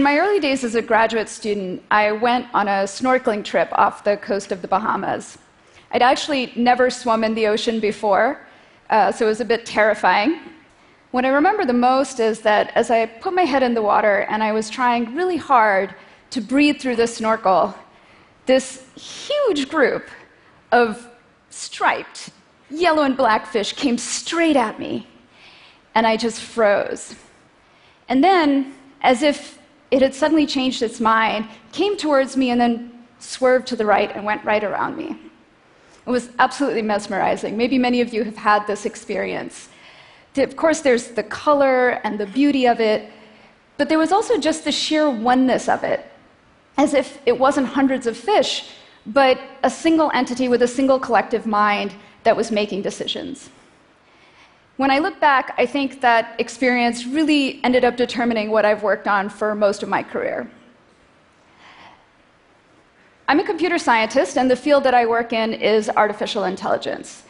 in my early days as a graduate student, I went on a snorkeling trip off the coast of the Bahamas. I'd actually never swum in the ocean before, uh, so it was a bit terrifying. What I remember the most is that as I put my head in the water and I was trying really hard to breathe through the snorkel, this huge group of striped yellow and black fish came straight at me, and I just froze. And then, as if it had suddenly changed its mind, came towards me and then swerved to the right and went right around me. It was absolutely mesmerizing. Maybe many of you have had this experience. Of course, there's the color and the beauty of it, but there was also just the sheer oneness of it, as if it wasn't hundreds of fish, but a single entity with a single collective mind that was making decisions. When I look back, I think that experience really ended up determining what I've worked on for most of my career. I'm a computer scientist, and the field that I work in is artificial intelligence.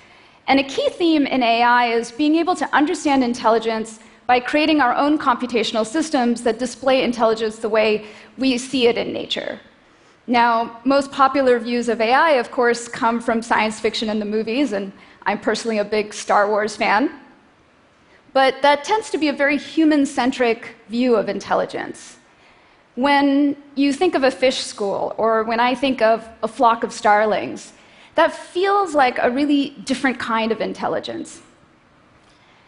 And a key theme in AI is being able to understand intelligence by creating our own computational systems that display intelligence the way we see it in nature. Now, most popular views of AI, of course, come from science fiction and the movies, and I'm personally a big Star Wars fan. But that tends to be a very human centric view of intelligence. When you think of a fish school, or when I think of a flock of starlings, that feels like a really different kind of intelligence.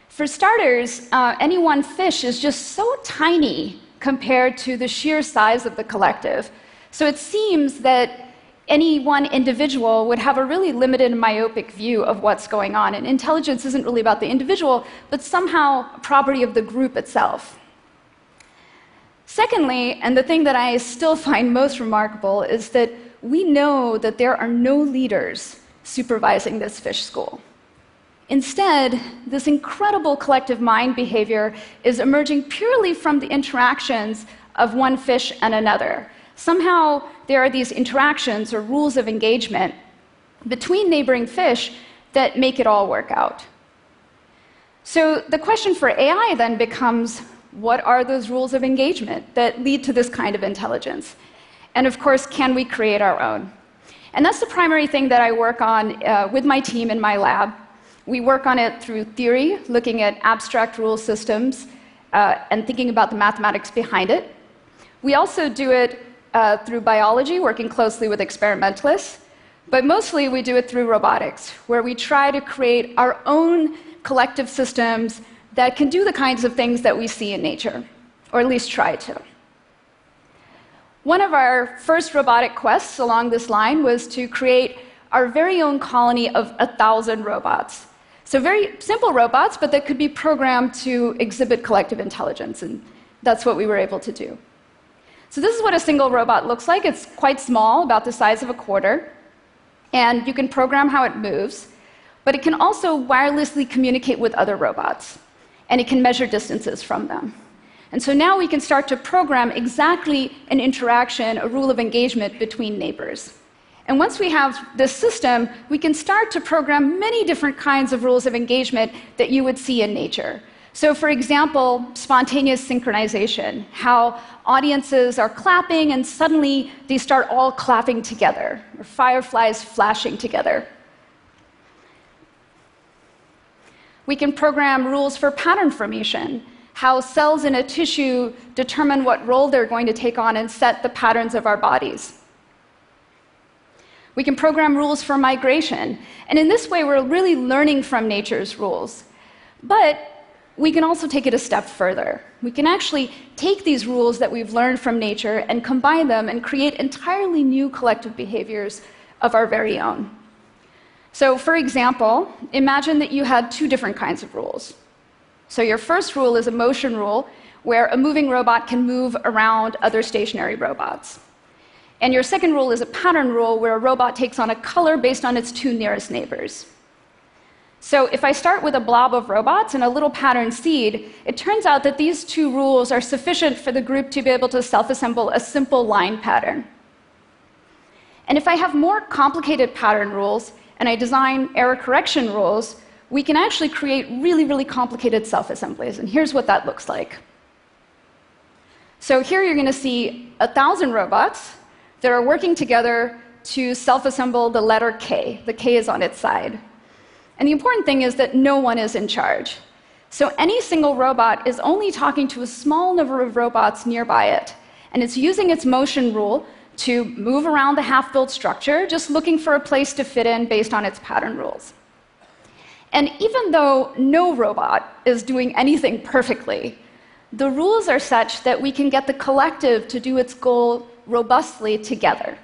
For starters, uh, any one fish is just so tiny compared to the sheer size of the collective. So it seems that any one individual would have a really limited myopic view of what's going on. And intelligence isn't really about the individual, but somehow a property of the group itself. Secondly, and the thing that I still find most remarkable, is that we know that there are no leaders supervising this fish school. Instead, this incredible collective mind behavior is emerging purely from the interactions of one fish and another. Somehow, there are these interactions or rules of engagement between neighboring fish that make it all work out. So, the question for AI then becomes what are those rules of engagement that lead to this kind of intelligence? And of course, can we create our own? And that's the primary thing that I work on uh, with my team in my lab. We work on it through theory, looking at abstract rule systems uh, and thinking about the mathematics behind it. We also do it uh, through biology, working closely with experimentalists. But mostly we do it through robotics, where we try to create our own collective systems that can do the kinds of things that we see in nature, or at least try to. One of our first robotic quests along this line was to create our very own colony of a thousand robots. So, very simple robots, but that could be programmed to exhibit collective intelligence, and that's what we were able to do. So, this is what a single robot looks like. It's quite small, about the size of a quarter, and you can program how it moves, but it can also wirelessly communicate with other robots, and it can measure distances from them. And so now we can start to program exactly an interaction, a rule of engagement between neighbors. And once we have this system, we can start to program many different kinds of rules of engagement that you would see in nature. So, for example, spontaneous synchronization, how audiences are clapping and suddenly they start all clapping together, or fireflies flashing together. We can program rules for pattern formation, how cells in a tissue determine what role they're going to take on and set the patterns of our bodies. We can program rules for migration. And in this way, we're really learning from nature's rules. But we can also take it a step further. We can actually take these rules that we've learned from nature and combine them and create entirely new collective behaviors of our very own. So, for example, imagine that you had two different kinds of rules. So your first rule is a motion rule, where a moving robot can move around other stationary robots. And your second rule is a pattern rule, where a robot takes on a color based on its two nearest neighbors. So if I start with a blob of robots and a little pattern seed, it turns out that these two rules are sufficient for the group to be able to self assemble a simple line pattern. And if I have more complicated pattern rules and I design error correction rules, we can actually create really, really complicated self assemblies. And here's what that looks like. So here you're going to see a thousand robots that are working together to self assemble the letter K. The K is on its side. And the important thing is that no one is in charge. So any single robot is only talking to a small number of robots nearby it. And it's using its motion rule to move around the half built structure, just looking for a place to fit in based on its pattern rules. And even though no robot is doing anything perfectly, the rules are such that we can get the collective to do its goal robustly together.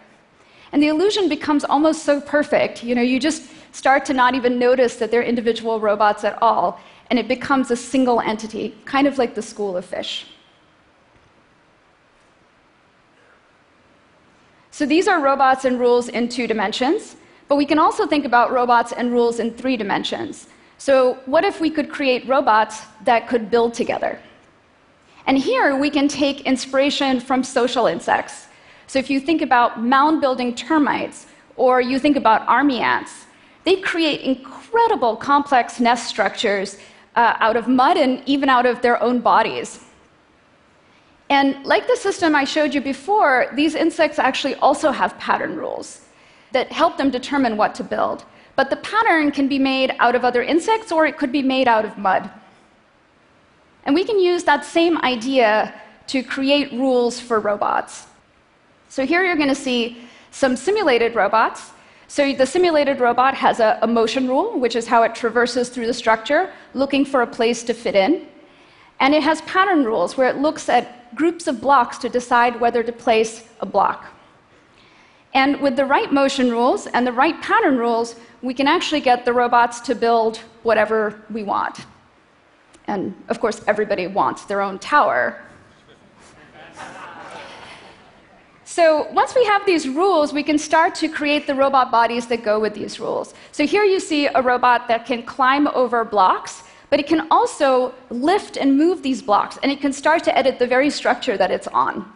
And the illusion becomes almost so perfect, you know, you just start to not even notice that they're individual robots at all, and it becomes a single entity, kind of like the school of fish. So these are robots and rules in two dimensions, but we can also think about robots and rules in three dimensions. So, what if we could create robots that could build together? And here we can take inspiration from social insects. So, if you think about mound building termites, or you think about army ants, they create incredible complex nest structures uh, out of mud and even out of their own bodies. And like the system I showed you before, these insects actually also have pattern rules that help them determine what to build. But the pattern can be made out of other insects or it could be made out of mud. And we can use that same idea to create rules for robots. So here you're going to see some simulated robots. So the simulated robot has a, a motion rule, which is how it traverses through the structure, looking for a place to fit in. And it has pattern rules where it looks at groups of blocks to decide whether to place a block. And with the right motion rules and the right pattern rules, we can actually get the robots to build whatever we want. And of course, everybody wants their own tower. So once we have these rules, we can start to create the robot bodies that go with these rules. So here you see a robot that can climb over blocks, but it can also lift and move these blocks, and it can start to edit the very structure that it's on.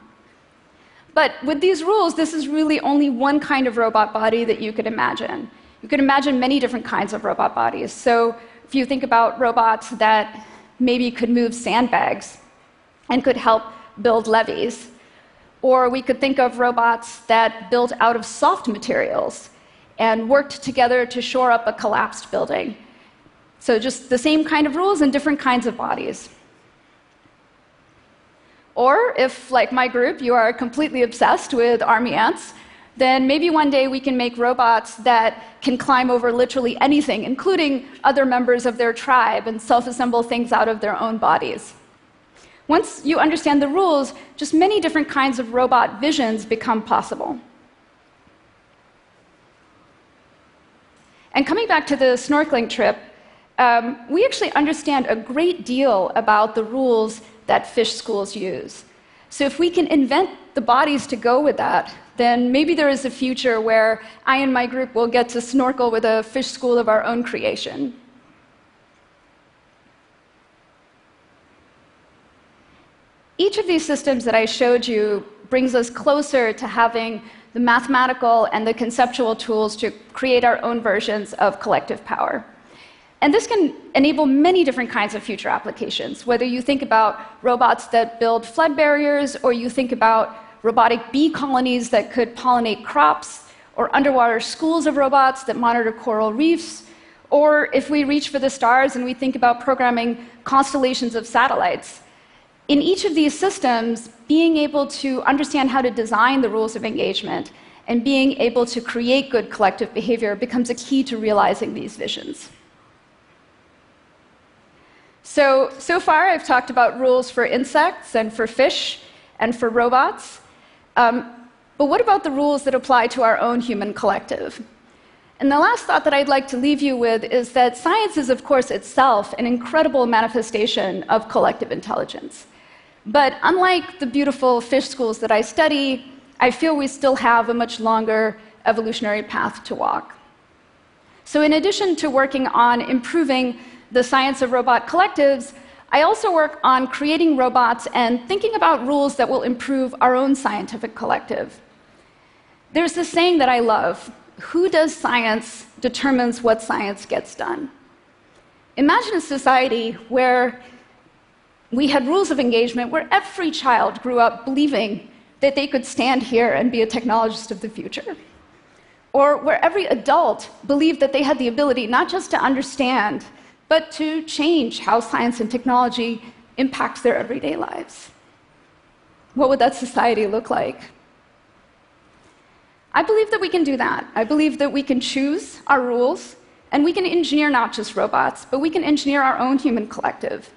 But with these rules, this is really only one kind of robot body that you could imagine. You could imagine many different kinds of robot bodies. So if you think about robots that maybe could move sandbags and could help build levees, or we could think of robots that built out of soft materials and worked together to shore up a collapsed building. So, just the same kind of rules and different kinds of bodies. Or if, like my group, you are completely obsessed with army ants, then maybe one day we can make robots that can climb over literally anything, including other members of their tribe, and self assemble things out of their own bodies. Once you understand the rules, just many different kinds of robot visions become possible. And coming back to the snorkeling trip, um, we actually understand a great deal about the rules that fish schools use. So if we can invent the bodies to go with that, then maybe there is a future where I and my group will get to snorkel with a fish school of our own creation. Each of these systems that I showed you brings us closer to having the mathematical and the conceptual tools to create our own versions of collective power. And this can enable many different kinds of future applications, whether you think about robots that build flood barriers, or you think about robotic bee colonies that could pollinate crops, or underwater schools of robots that monitor coral reefs, or if we reach for the stars and we think about programming constellations of satellites in each of these systems, being able to understand how to design the rules of engagement and being able to create good collective behavior becomes a key to realizing these visions. So, so far I've talked about rules for insects and for fish and for robots. Um, but what about the rules that apply to our own human collective? And the last thought that I'd like to leave you with is that science is, of course, itself an incredible manifestation of collective intelligence. But unlike the beautiful fish schools that I study, I feel we still have a much longer evolutionary path to walk. So, in addition to working on improving the science of robot collectives, I also work on creating robots and thinking about rules that will improve our own scientific collective. There's this saying that I love who does science determines what science gets done. Imagine a society where we had rules of engagement where every child grew up believing that they could stand here and be a technologist of the future. Or where every adult believed that they had the ability not just to understand, but to change how science and technology impacts their everyday lives. What would that society look like? I believe that we can do that. I believe that we can choose our rules and we can engineer not just robots, but we can engineer our own human collective.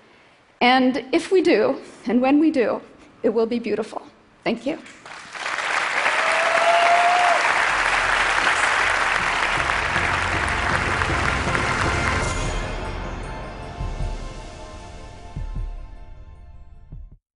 And if we do, and when we do, it will be beautiful. Thank you.